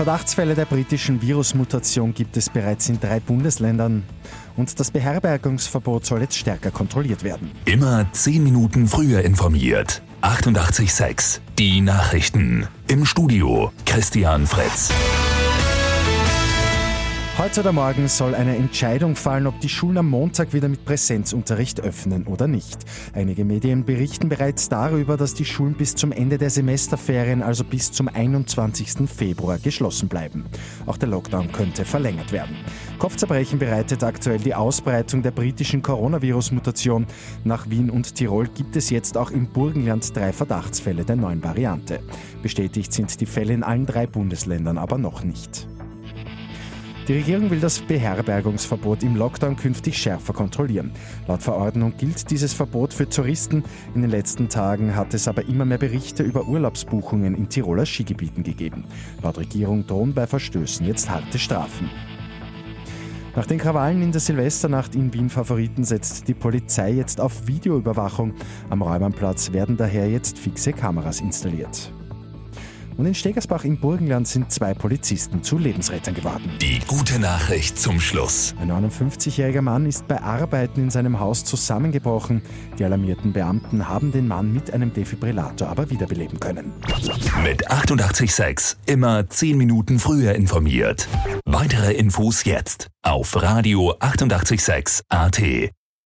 Verdachtsfälle der britischen Virusmutation gibt es bereits in drei Bundesländern. Und das Beherbergungsverbot soll jetzt stärker kontrolliert werden. Immer zehn Minuten früher informiert. 88.6 Die Nachrichten. Im Studio Christian Fritz. Heute oder morgen soll eine Entscheidung fallen, ob die Schulen am Montag wieder mit Präsenzunterricht öffnen oder nicht. Einige Medien berichten bereits darüber, dass die Schulen bis zum Ende der Semesterferien, also bis zum 21. Februar, geschlossen bleiben. Auch der Lockdown könnte verlängert werden. Kopfzerbrechen bereitet aktuell die Ausbreitung der britischen Coronavirus-Mutation. Nach Wien und Tirol gibt es jetzt auch im Burgenland drei Verdachtsfälle der neuen Variante. Bestätigt sind die Fälle in allen drei Bundesländern aber noch nicht. Die Regierung will das Beherbergungsverbot im Lockdown künftig schärfer kontrollieren. Laut Verordnung gilt dieses Verbot für Touristen. In den letzten Tagen hat es aber immer mehr Berichte über Urlaubsbuchungen in Tiroler Skigebieten gegeben. Laut Regierung drohen bei Verstößen jetzt harte Strafen. Nach den Krawallen in der Silvesternacht in Wien Favoriten setzt die Polizei jetzt auf Videoüberwachung. Am Räumernplatz werden daher jetzt fixe Kameras installiert. Und in Stegersbach im Burgenland sind zwei Polizisten zu Lebensrettern geworden. Die gute Nachricht zum Schluss. Ein 59-jähriger Mann ist bei Arbeiten in seinem Haus zusammengebrochen. Die alarmierten Beamten haben den Mann mit einem Defibrillator aber wiederbeleben können. Mit 886 immer 10 Minuten früher informiert. Weitere Infos jetzt auf Radio 886 AT.